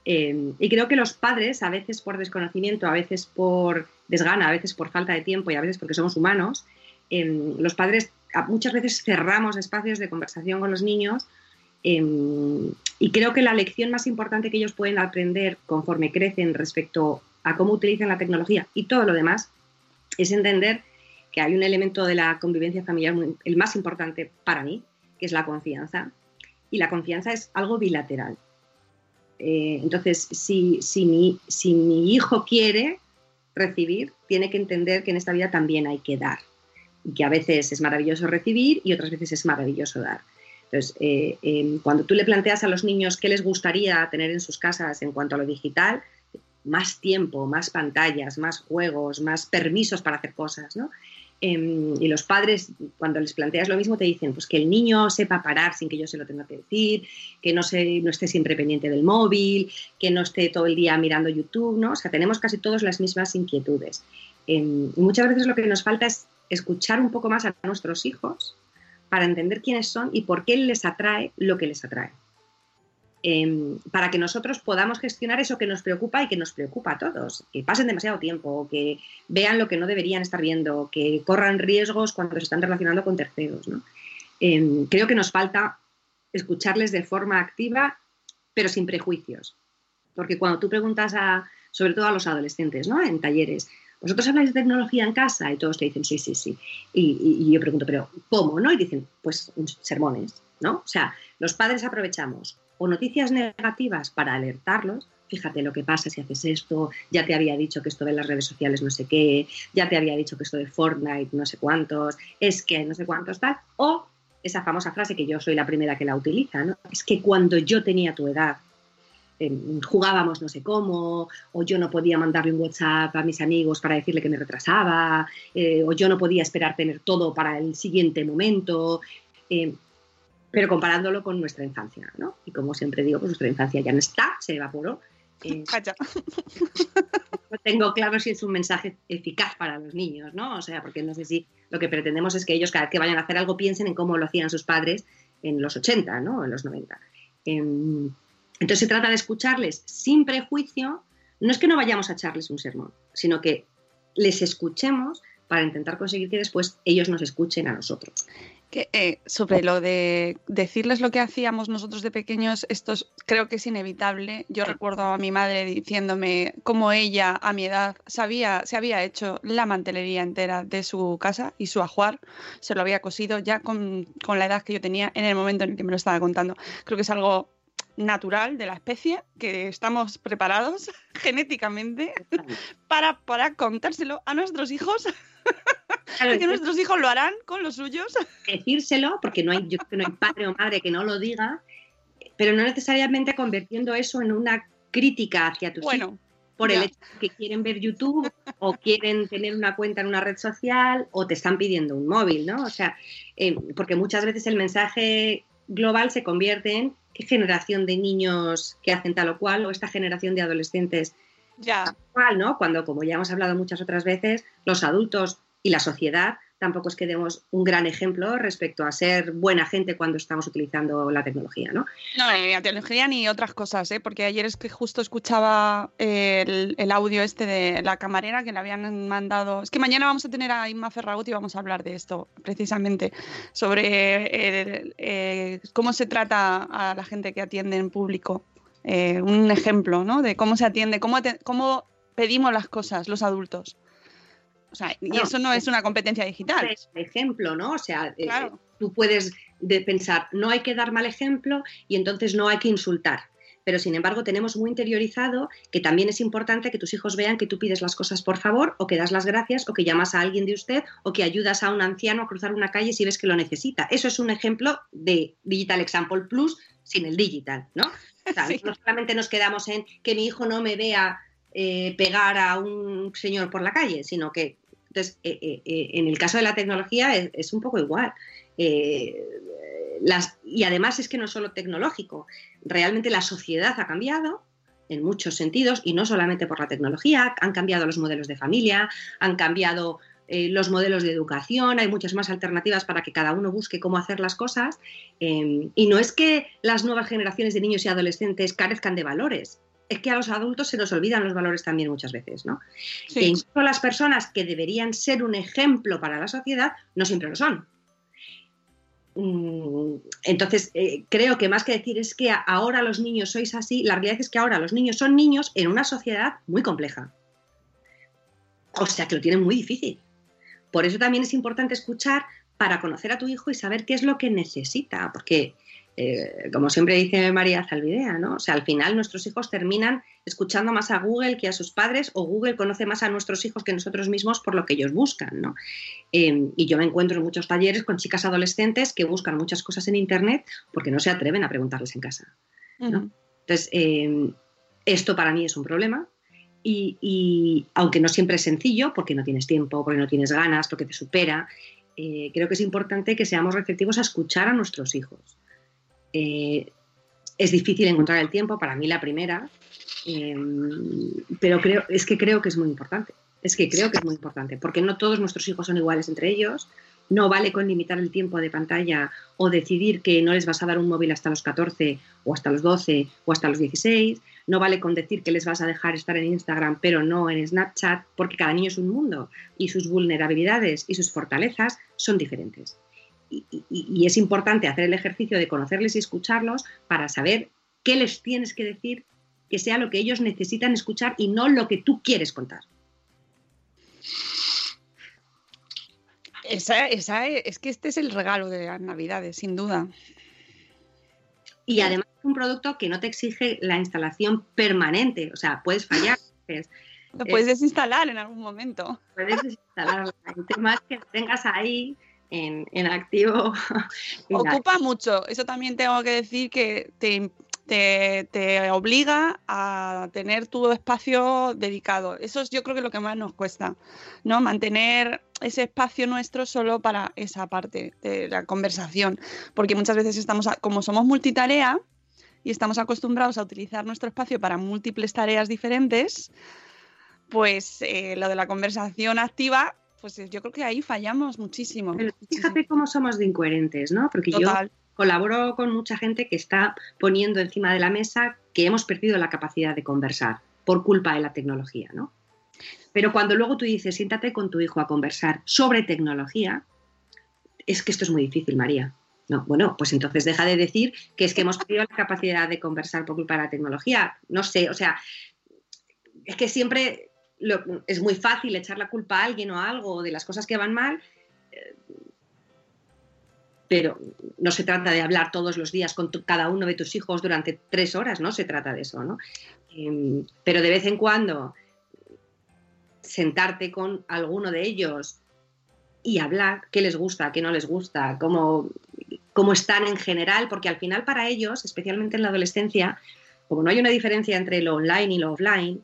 Eh, y creo que los padres, a veces por desconocimiento, a veces por desgana, a veces por falta de tiempo y a veces porque somos humanos, eh, los padres muchas veces cerramos espacios de conversación con los niños y creo que la lección más importante que ellos pueden aprender conforme crecen respecto a cómo utilizan la tecnología y todo lo demás es entender que hay un elemento de la convivencia familiar, el más importante para mí, que es la confianza. Y la confianza es algo bilateral. Eh, entonces, si, si, mi, si mi hijo quiere recibir, tiene que entender que en esta vida también hay que dar. Y que a veces es maravilloso recibir y otras veces es maravilloso dar. Entonces, eh, em, cuando tú le planteas a los niños qué les gustaría tener en sus casas en cuanto a lo digital, más tiempo, más pantallas, más juegos, más permisos para hacer cosas, ¿no? Em, y los padres, cuando les planteas lo mismo, te dicen pues que el niño sepa parar sin que yo se lo tenga que decir, que no, se, no esté siempre pendiente del móvil, que no esté todo el día mirando YouTube, ¿no? O sea, tenemos casi todos las mismas inquietudes. Em, muchas veces lo que nos falta es escuchar un poco más a nuestros hijos para entender quiénes son y por qué les atrae lo que les atrae. Em, para que nosotros podamos gestionar eso que nos preocupa y que nos preocupa a todos, que pasen demasiado tiempo, que vean lo que no deberían estar viendo, que corran riesgos cuando se están relacionando con terceros. Em, creo que nos falta escucharles de forma activa, pero sin prejuicios. Porque cuando tú preguntas a, sobre todo a los adolescentes, ¿no? En talleres, ¿vosotros habláis de tecnología en casa? Y todos te dicen, sí, sí, sí. Y, y yo pregunto, ¿pero cómo? ¿No? Y dicen, pues sermones, ¿no? O sea, los padres aprovechamos o noticias negativas para alertarlos, fíjate lo que pasa si haces esto, ya te había dicho que esto de las redes sociales no sé qué, ya te había dicho que esto de Fortnite no sé cuántos, es que no sé cuántos tal, o esa famosa frase que yo soy la primera que la utiliza, ¿no? Es que cuando yo tenía tu edad, em, jugábamos no sé cómo, o yo no podía mandarle un WhatsApp a mis amigos para decirle que me retrasaba, eh, o yo no podía esperar tener todo para el siguiente momento. Em, pero comparándolo con nuestra infancia, ¿no? Y como siempre digo, pues nuestra infancia ya no está, se evaporó. Eh, no tengo claro si es un mensaje eficaz para los niños, ¿no? O sea, porque no sé si lo que pretendemos es que ellos cada vez que vayan a hacer algo piensen en cómo lo hacían sus padres en los 80, ¿no? En los 90. Em, entonces se trata de escucharles sin prejuicio. No es que no vayamos a echarles un sermón, sino que les escuchemos para intentar conseguir que después ellos nos escuchen a nosotros. Que, eh, sobre lo de decirles lo que hacíamos nosotros de pequeños, esto creo que es inevitable. Yo recuerdo a mi madre diciéndome cómo ella, a mi edad, sabía, se había hecho la mantelería entera de su casa y su ajuar, se lo había cosido ya con, con la edad que yo tenía en el momento en el que me lo estaba contando. Creo que es algo natural de la especie, que estamos preparados genéticamente para, para contárselo a nuestros hijos. que nuestros hijos lo harán con los suyos. Decírselo, porque no hay, yo creo que no hay padre o madre que no lo diga, pero no necesariamente convirtiendo eso en una crítica hacia tus hijos por el hecho de que quieren ver YouTube o quieren tener una cuenta en una red social o te están pidiendo un móvil, ¿no? O sea, eh, porque muchas veces el mensaje global se convierte en qué generación de niños que hacen tal o cual o esta generación de adolescentes ya. Cual, ¿no? Cuando, como ya hemos hablado muchas otras veces, los adultos y la sociedad tampoco es que demos un gran ejemplo respecto a ser buena gente cuando estamos utilizando la tecnología, ¿no? No, ni la tecnología ni otras cosas, ¿eh? porque ayer es que justo escuchaba el, audio este de la camarera que le habían mandado. Es que mañana vamos a tener a Inma Ferragut y vamos a hablar de esto, precisamente, sobre eh, cómo se trata a la gente que atiende en público. Eh, un ejemplo, ¿no? De cómo se atiende, cómo, cómo pedimos las cosas los adultos. O sea, y eso no es una competencia digital. Es ejemplo, ¿no? O sea, eh, tú puedes pensar, no hay que dar mal ejemplo y entonces no hay que insultar. Pero sin embargo, tenemos muy interiorizado que también es importante que tus hijos vean que tú pides las cosas por favor, o que das las gracias, o que llamas a alguien de usted, o que ayudas a un anciano a cruzar una calle si ves que lo necesita. Eso es un ejemplo de Digital Example Plus sin el digital, ¿no? O sea, No solamente nos quedamos en que mi hijo no me vea eh, pegar a un señor por la calle, sino que entonces, eh, eh, eh, en el caso de la tecnología es, un poco igual. Y además es que no es solo tecnológico, realmente la sociedad ha cambiado en muchos sentidos y no solamente por la tecnología, han cambiado los modelos de familia, han cambiado los modelos de educación, hay muchas más alternativas para que cada uno busque cómo hacer las cosas. y no es que las nuevas generaciones de niños y adolescentes carezcan de valores, es que a los adultos se nos olvidan los valores también muchas veces, ¿no? E incluso las personas que deberían ser un ejemplo para la sociedad no siempre lo son. Mm, entonces, eh, creo que más que decir es que ahora los niños sois así, la realidad es que ahora los niños son niños en una sociedad muy compleja. O sea, que lo tienen muy difícil. Por eso también es importante escuchar para conocer a tu hijo y saber qué es lo que necesita, porque eh, como siempre dice María Zalvidea, ¿no? O sea, al final nuestros hijos terminan escuchando más a Google que a sus padres o Google conoce más a nuestros hijos que nosotros mismos por lo que ellos buscan, ¿no? Em, y yo me encuentro en muchos talleres con chicas adolescentes que buscan muchas cosas en Internet porque no se atreven a preguntarles en casa, Entonces, em, esto para mí es un problema y, aunque no siempre es sencillo, porque no tienes tiempo, porque no tienes ganas, porque te supera, eh, creo que es importante que seamos receptivos a escuchar a nuestros hijos. Eh, es difícil encontrar el tiempo, para mí la primera, eh, pero creo, es que creo que es muy importante. Es que creo que es muy importante, porque no todos nuestros hijos son iguales entre ellos. No vale con limitar el tiempo de pantalla o decidir que no les vas a dar un móvil hasta los 14 o hasta los 12 o hasta los 16. No vale con decir que les vas a dejar estar en Instagram pero no en Snapchat, porque cada niño es un mundo y sus vulnerabilidades y sus fortalezas son diferentes y, es importante hacer el ejercicio de conocerles y escucharlos para saber qué les tienes que decir que sea lo que ellos necesitan escuchar y no lo que tú quieres contar. Esa, es que este es el regalo de las Navidades, sin duda. Y además es un producto que no te exige la instalación permanente, o sea, puedes fallar. lo puedes desinstalar en algún momento. Puedes desinstalar. El tema es que tengas ahí en, activo. Ocupa mucho, eso también tengo que decir que te, te, obliga a tener tu espacio dedicado. Eso es yo creo que lo que más nos cuesta, ¿no? Mantener ese espacio nuestro solo para esa parte de la conversación, porque muchas veces estamos, como somos multitarea y estamos acostumbrados a utilizar nuestro espacio para múltiples tareas diferentes, pues eh, lo de la conversación activa, pues eh, yo creo que ahí fallamos muchísimo. Pero fíjate cómo somos de incoherentes, ¿no? Porque Total. yo colaboro con mucha gente que está poniendo encima de la mesa que hemos perdido la capacidad de conversar por culpa de la tecnología, ¿no? Pero cuando luego tú dices, siéntate con tu hijo a conversar sobre tecnología, es que esto es muy difícil, María. No, bueno, pues entonces deja de decir que es que hemos perdido la capacidad de conversar por culpa de la tecnología. No sé, o sea, es que siempre es muy fácil echar la culpa a alguien o a algo de las cosas que van mal, eh, pero no se trata de hablar todos los días con cada uno de tus hijos durante tres horas, no se trata de eso, ¿no? Em, pero de vez en cuando sentarte con alguno de ellos y hablar qué les gusta, qué no les gusta, cómo, cómo están en general, porque al final para ellos, especialmente en la adolescencia, como no hay una diferencia entre lo online y lo offline,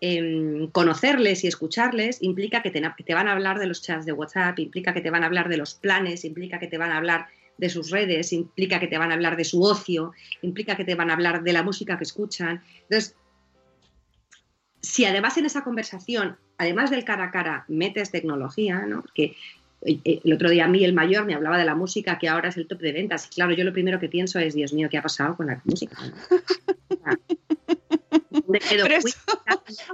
em, conocerles y escucharles implica que te, que te van a hablar de los chats de WhatsApp, implica que te van a hablar de los planes, implica que te van a hablar de sus redes, implica que te van a hablar de su ocio, implica que te van a hablar de la música que escuchan. Entonces, si además en esa conversación, además del cara a cara, metes tecnología, ¿no? Porque eh, eh, el otro día a mí, el mayor, me hablaba de la música que ahora es el top de ventas. Y claro, yo lo primero que pienso es, Dios mío, ¿qué ha pasado con la música?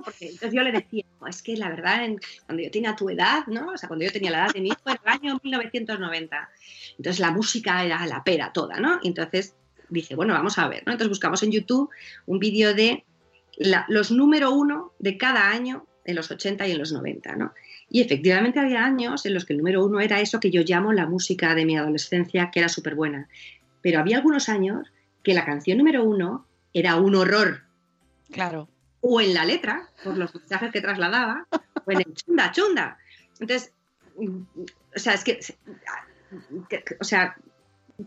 porque entonces yo le decía, "No, es que la verdad, en- cuando yo tenía tu edad, ¿no? O sea, cuando yo tenía la edad de mi hijo, era el año 1990. Entonces la música era la pera toda, ¿no? Y entonces dije, bueno, vamos a ver, ¿no? Entonces buscamos en YouTube un vídeo de la- los número uno de cada año en los 80 y en los 90, ¿no? Y efectivamente había años en los que el número uno era eso que yo llamo la música de mi adolescencia, que era súper buena. Pero había algunos años que la canción número uno era un horror. Claro. O en la letra, por los mensajes que trasladaba, o en el chunda, chunda. Entonces, o sea, es que, o sea,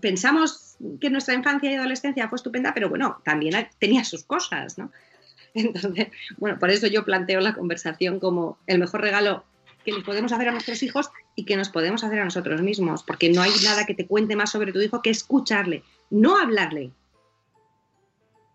pensamos que nuestra infancia y adolescencia fue estupenda, pero bueno, también tenía sus cosas, ¿no? Entonces, bueno, por eso yo planteo la conversación como el mejor regalo que les podemos hacer a nuestros hijos y que nos podemos hacer a nosotros mismos, porque no hay nada que te cuente más sobre tu hijo que escucharle, no hablarle,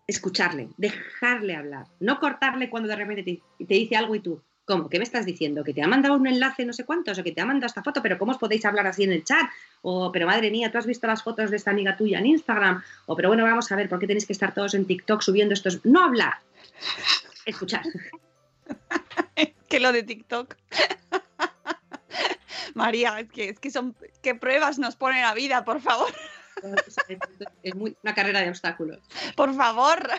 escucharle, dejarle hablar, no cortarle cuando de repente te, te dice algo y tú, ¿cómo? ¿Qué me estás diciendo? ¿Que te ha mandado un enlace no sé cuántos? ¿O que te ha mandado esta foto? ¿Pero cómo os podéis hablar así en el chat? O, pero madre mía, ¿tú has visto las fotos de esta amiga tuya en Instagram? O, pero bueno, vamos a ver, ¿por qué tenéis que estar todos en TikTok subiendo estos? No hablar, escuchar. que lo de TikTok. María, es que, es que son qué pruebas nos pone la vida, por favor. Es muy, una carrera de obstáculos. Por favor.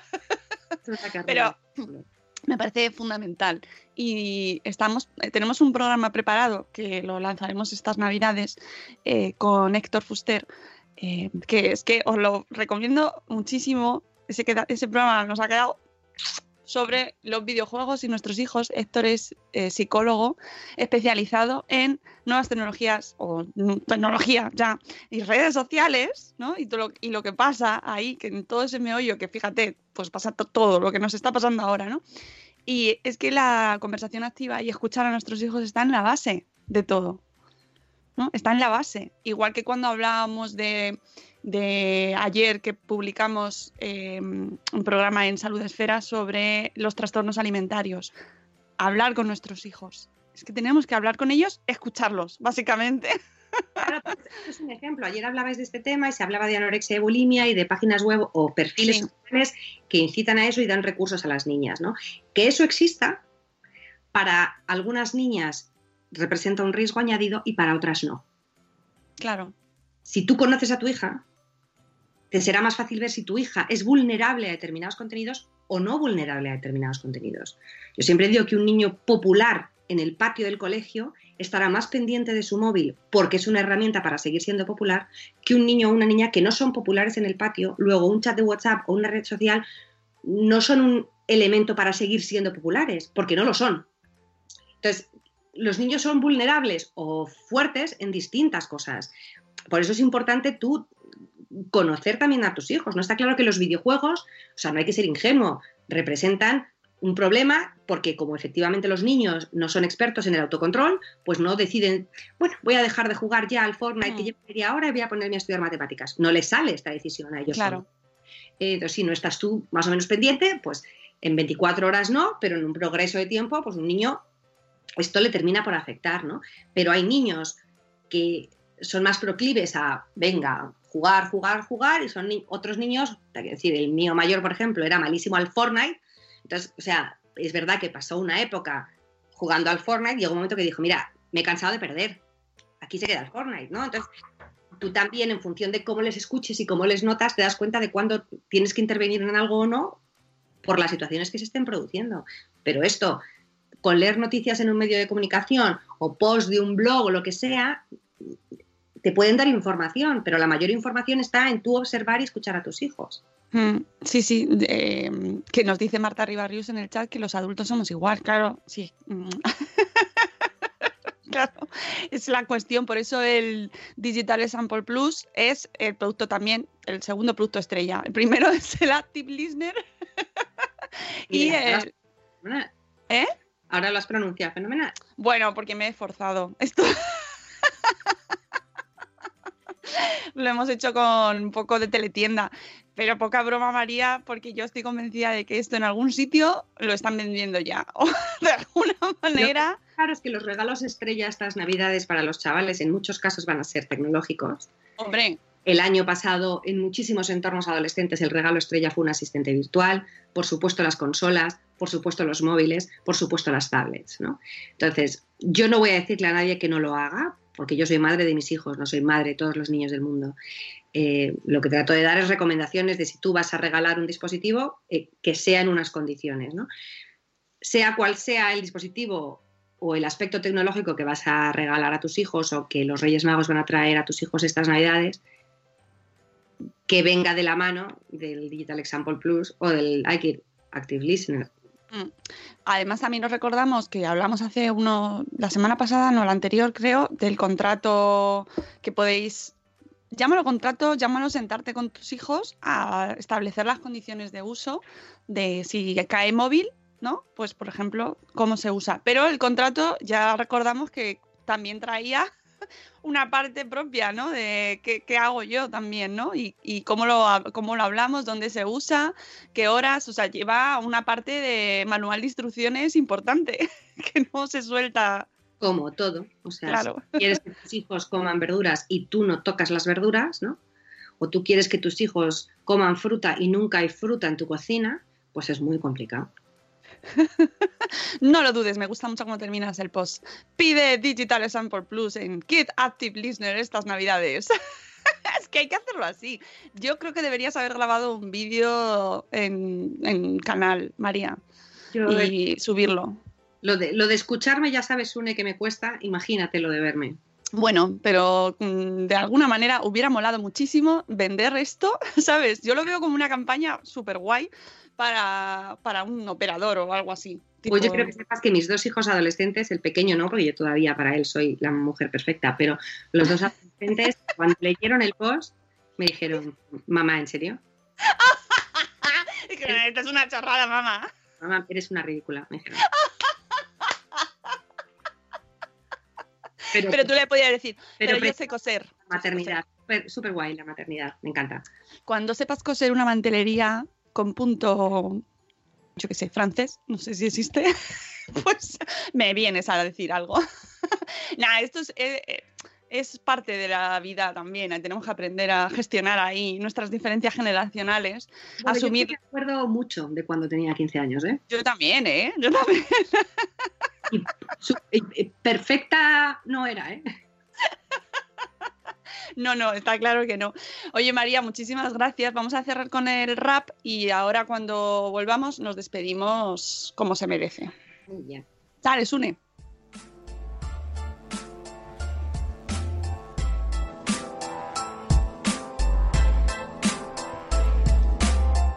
Es una carrera Pero de me parece fundamental. Y estamos, eh, tenemos un programa preparado que lo lanzaremos estas navidades eh, con Héctor Fuster, eh, que es que os lo recomiendo muchísimo. Ese, ese programa nos ha quedado sobre los videojuegos y nuestros hijos. Héctor es eh, psicólogo especializado en nuevas tecnologías o mm, tecnología ya y redes sociales, ¿no? Y, lo, lo que pasa ahí, que en todo ese meollo, que fíjate, pues pasa to- todo lo que nos está pasando ahora, ¿no? Y es que la conversación activa y escuchar a nuestros hijos está en la base de todo. ¿no? Está en la base. Igual que cuando hablábamos de, de ayer que publicamos eh, un programa en Salud Esfera sobre los trastornos alimentarios. Hablar con nuestros hijos. Es que tenemos que hablar con ellos, escucharlos, básicamente. Claro, pues, esto es un ejemplo. Ayer hablabais de este tema y se hablaba de anorexia y bulimia y de páginas web o perfiles Sí. sociales que incitan a eso y dan recursos a las niñas, ¿no? Que eso exista para algunas niñas representa un riesgo añadido y para otras no. Claro. Si tú conoces a tu hija, te será más fácil ver si tu hija es vulnerable a determinados contenidos o no vulnerable a determinados contenidos. Yo siempre digo que un niño popular en el patio del colegio estará más pendiente de su móvil porque es una herramienta para seguir siendo popular que un niño o una niña que no son populares en el patio, luego un chat de WhatsApp o una red social no son un elemento para seguir siendo populares, porque no lo son. Entonces, los niños son vulnerables o fuertes en distintas cosas. Por eso es importante tú conocer también a tus hijos. No está claro que los videojuegos, o sea, no hay que ser ingenuo, representan un problema porque como efectivamente los niños no son expertos en el autocontrol, pues no deciden, bueno, voy a dejar de jugar ya al Fortnite que Mm. llevo media hora y voy a ponerme a estudiar matemáticas. No les sale esta decisión a ellos. Claro. Eh, entonces, si no estás tú más o menos pendiente, pues en 24 horas no, pero en un progreso de tiempo, pues un niño, esto le termina por afectar, ¿no? Pero hay niños que son más proclives a, venga, jugar, jugar, jugar, y son otros niños, es decir, el mío mayor, por ejemplo, era malísimo al Fortnite, entonces, o sea, es verdad que pasó una época jugando al Fortnite, y llegó un momento que dijo, mira, me he cansado de perder, aquí se queda el Fortnite, ¿no? Entonces, tú también, en función de cómo les escuches y cómo les notas, te das cuenta de cuándo tienes que intervenir en algo o no por las situaciones que se estén produciendo. Pero esto, con leer noticias en un medio de comunicación o post de un blog o lo que sea, te pueden dar información, pero la mayor información está en tú observar y escuchar a tus hijos. Mm, Sí, sí, eh, que nos dice Marta Ribarrius en el chat que los adultos somos igual, claro, sí. mm. claro, es la cuestión, por eso el Digital Sample Plus es el producto también, el segundo producto estrella. El primero es el Active Listener y Mira, ahora- el... fenomenal. ¿Eh? Ahora lo has pronunciado fenomenal. Bueno, porque me he esforzado. Esto lo hemos hecho con un poco de teletienda. Pero poca broma, María, porque yo estoy convencida de que esto en algún sitio lo están vendiendo ya. O de alguna manera. Claro, es que los regalos estrella estas navidades para los chavales en muchos casos van a ser tecnológicos. Hombre, El año pasado, en muchísimos entornos adolescentes, el regalo estrella fue un asistente virtual, por supuesto las consolas, por supuesto los móviles, por supuesto las tablets. ¿no? Entonces, yo no voy a decirle a nadie que no lo haga, porque yo soy madre de mis hijos, no soy madre de todos los niños del mundo. Eh, lo que trato de dar es recomendaciones de si tú vas a regalar un dispositivo, eh, que sea en unas condiciones. ¿no? Sea cual sea el dispositivo o el aspecto tecnológico que vas a regalar a tus hijos o que los Reyes Magos van a traer a tus hijos estas Navidades, que venga de la mano del Digital Example Plus o del Active Listener. Mm. además también nos recordamos que hablamos hace uno, la semana pasada, no la anterior creo, del contrato que podéis, llámalo contrato, llámalo sentarte con tus hijos a establecer las condiciones de uso de si cae móvil, ¿no? Pues por ejemplo, cómo se usa. Pero el contrato ya recordamos que también traía una parte propia, ¿no? De qué, qué hago yo también, ¿no? Y, y cómo, lo, cómo lo hablamos, dónde se usa, qué horas, o sea, lleva una parte de manual de instrucciones importante que no se suelta. Como todo. O sea, Claro. si quieres que tus hijos coman verduras y tú no tocas las verduras, ¿no? O tú quieres que tus hijos coman fruta y nunca hay fruta en tu cocina, pues es muy complicado. No lo dudes, me gusta mucho cómo terminas el post. Pide Digital Sample Plus en Kit Active Listener estas navidades. es que hay que hacerlo así. Yo creo que deberías haber grabado un vídeo en, en canal, María, Yo, y subirlo. Lo de, lo de escucharme, ya sabes, Une, que me cuesta, imagínate lo de verme. Bueno, pero mm, de alguna manera hubiera molado muchísimo vender esto, ¿sabes? Yo lo veo como una campaña súper guay para, para un operador o algo así. Pues yo creo que sepas que mis dos hijos adolescentes, el pequeño no, porque yo todavía para él soy la mujer perfecta, pero los dos adolescentes, cuando leyeron el post, me dijeron, mamá, ¿en serio? Esta es una chorrada, mamá. Mamá, eres una ridícula. Me dijeron. Pero, Pero tú le podías decir, pero, yo sé coser. maternidad, súper guay la maternidad, me encanta. Cuando sepas coser una mantelería con punto, yo qué sé, francés, no sé si existe, pues me vienes a decir algo. Nada, esto es, eh, eh, es parte de la vida también. eh, Tenemos que aprender a gestionar ahí nuestras diferencias generacionales. Bueno, yo asumir. sí me acuerdo mucho de cuando tenía 15 años, ¿eh? Yo también, ¿eh? Yo también. Perfecta no era, ¿eh? No, no, está claro que no. Oye, María, muchísimas gracias. Vamos a cerrar con el rap y ahora cuando volvamos nos despedimos como se merece. Muy bien. Dale, Sune.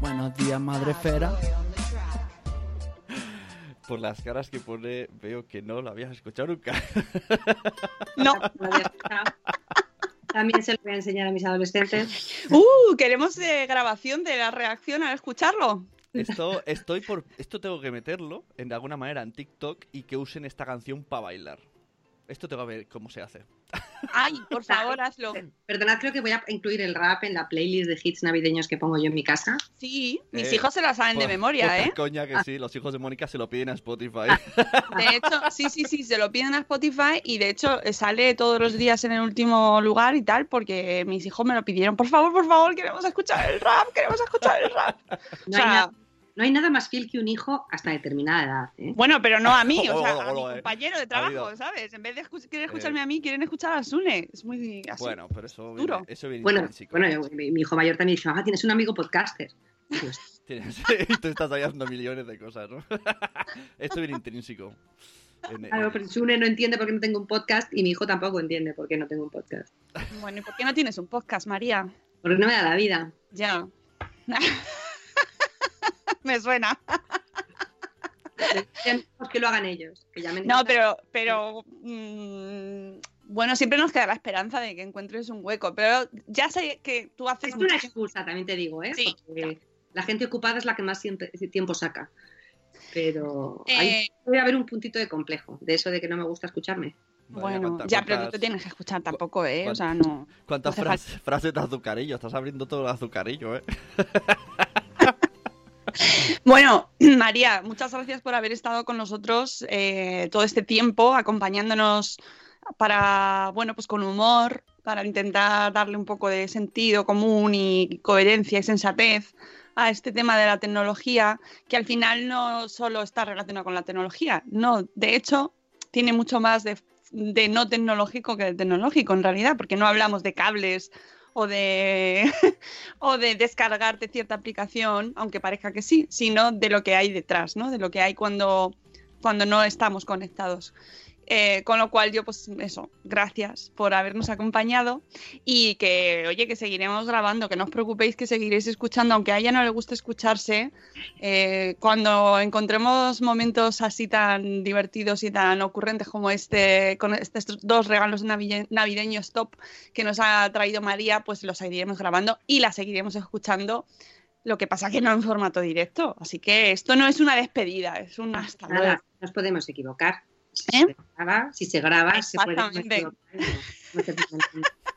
Buenos días, madre fera. Por las caras que pone, veo que no lo habías escuchado nunca. No. También se lo voy a enseñar a mis adolescentes. Uh, queremos eh, grabación de la reacción al escucharlo. Esto, estoy por, esto tengo que meterlo en de alguna manera en TikTok y que usen esta canción para bailar. Esto tengo que ver cómo se hace. Ay, por favor, hazlo. Perdonad, creo que voy a incluir el rap en la playlist de hits navideños que pongo yo en mi casa. Sí, mis Eh, hijos se la saben de Poca- memoria, ¿eh? coña que sí, los hijos de Mónica se lo piden a Spotify. De hecho, sí, sí, sí, se lo piden a Spotify y de hecho eh, sale todos los días en el último lugar y tal, porque mis hijos me lo pidieron. Por favor, por favor, queremos escuchar el rap, queremos escuchar el rap. No, O sea, hay, nada, no hay nada más fiel que un hijo hasta determinada edad. ¿eh? Bueno, pero no a mí, o sea, a mi eh. compañero de trabajo. ¿sabes? En vez de escu- querer Eh. escucharme a mí, quieren escuchar a Sune. Es muy así. bueno, pero eso Duro. viene, eso viene Bueno, intrínseco. bueno yo- mi, hijo mayor también dice, mamá, tienes un amigo podcaster. Tienes- y tú estás ahí haciendo millones de cosas, ¿no? esto viene intrínseco. Claro, pero Sune no entiende por qué no tengo un podcast y mi hijo tampoco entiende por qué no tengo un podcast. Bueno, ¿y por qué no tienes un podcast, María? Porque no me da la vida. Ya. me suena. Que lo hagan ellos. Que llamen No, pero, pero mm, bueno, siempre nos queda la esperanza de que encuentres un hueco. Pero ya sé que tú haces Es una mucho- excusa, también te digo, ¿eh? Sí. Porque la gente ocupada es la que más tiempo saca. Pero Eh. ahí puede haber un puntito de complejo, de eso de que no me gusta escucharme. Bueno, cuánta- ya, pero no te tienes que escuchar tampoco, ¿eh? O sea, no. ¿Cuántas no hace fras- frases de azucarillo? Estás abriendo todo el azucarillo, ¿eh? Bueno, María, muchas gracias por haber estado con nosotros eh, todo este tiempo, acompañándonos para, bueno, pues con humor, para intentar darle un poco de sentido común y coherencia y sensatez a este tema de la tecnología, que al final no solo está relacionado con la tecnología, no, de hecho, tiene mucho más de, de no tecnológico que de tecnológico en realidad, porque no hablamos de cables o de, o de descargarte cierta aplicación, aunque parezca que sí, sino de lo que hay detrás, ¿no? De lo que hay cuando, cuando no estamos conectados. Eh, con lo cual yo, pues eso, gracias por habernos acompañado y que, oye, que seguiremos grabando, que no os preocupéis que seguiréis escuchando, aunque a ella no le guste escucharse, eh, cuando encontremos momentos así tan divertidos y tan ocurrentes como este, con estos dos regalos navide- navideños top que nos ha traído María, pues los seguiremos grabando y la seguiremos escuchando. Lo que pasa que no en formato directo. Así que esto no es una despedida, es un hasta luego. Nada, nos podemos equivocar. Si ¿Eh? se graba, si se, graba se puede. No.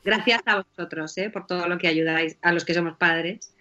Gracias a vosotros ¿eh? por todo lo que ayudáis a los que somos padres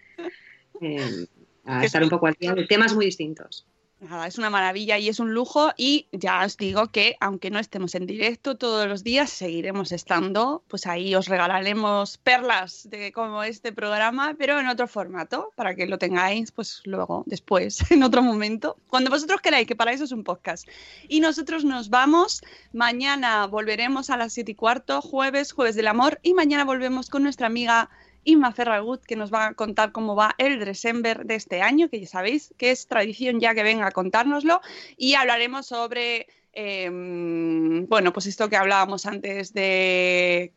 eh, a estar un poco al día de temas muy distintos. Nada, es una maravilla y es un lujo y ya os digo que aunque no estemos en directo todos los días, seguiremos estando, pues ahí os regalaremos perlas de como este programa, pero en otro formato, para que lo tengáis pues luego, después, en otro momento, cuando vosotros queráis, que para eso es un podcast. Y nosotros nos vamos, mañana volveremos a las 7 y cuarto, jueves, jueves del amor, y mañana volvemos con nuestra amiga Inma Ferragut, que nos va a contar cómo va el December de este año, que ya sabéis que es tradición ya que venga a contárnoslo, y hablaremos sobre, eh, bueno, pues esto que hablábamos antes de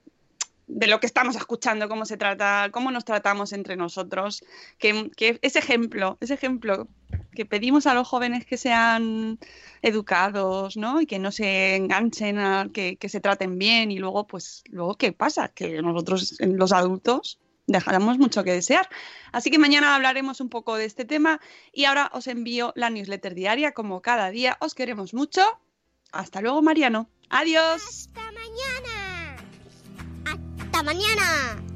de lo que estamos escuchando, cómo se trata, cómo nos tratamos entre nosotros, que, que ese ejemplo, ese ejemplo que pedimos a los jóvenes que sean educados, ¿no? Y que no se enganchen, a, que, que se traten bien y luego, pues, luego, ¿qué pasa? Que nosotros, los adultos, dejamos mucho que desear. Así que mañana hablaremos un poco de este tema y ahora os envío la newsletter diaria como cada día. Os queremos mucho. Hasta luego, Mariano. Adiós. Hasta mañana. Hasta mañana.